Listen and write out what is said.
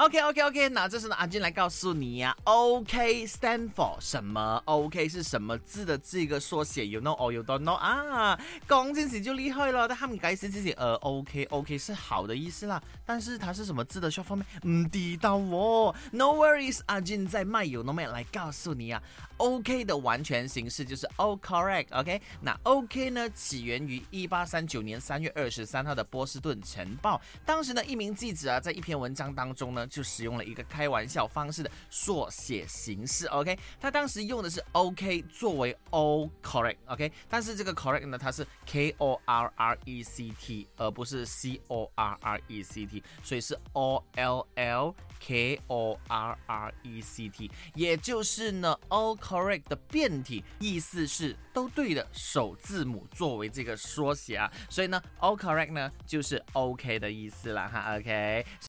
OK OK OK，那这是呢，阿俊来告诉你呀。OK stand for 什么？OK 是什么字的这个缩写？You know or you don't know 啊？讲这些就厉害了。但他们解释自己呃 OK OK 是好的意思啦，但是它是什么字的 short form？唔知道哦。No worries，阿俊在卖有 no man 来告诉你啊。OK 的完全形式就是 All correct。OK，那 OK 呢起源于一八三九年三月二十三号的波士顿晨报。当时呢一名记者啊在一篇文章当中呢。就使用了一个开玩笑方式的缩写形式，OK，他当时用的是 OK 作为 all correct，OK，但是这个 correct 呢，它是 K O R R E C T，而不是 C O R R E C T，所以是 O L L K O R R E C T，也就是呢 all correct 的变体，意思是都对的首字母作为这个缩写啊，所以呢 all correct 呢就是 OK 的意思了哈，OK。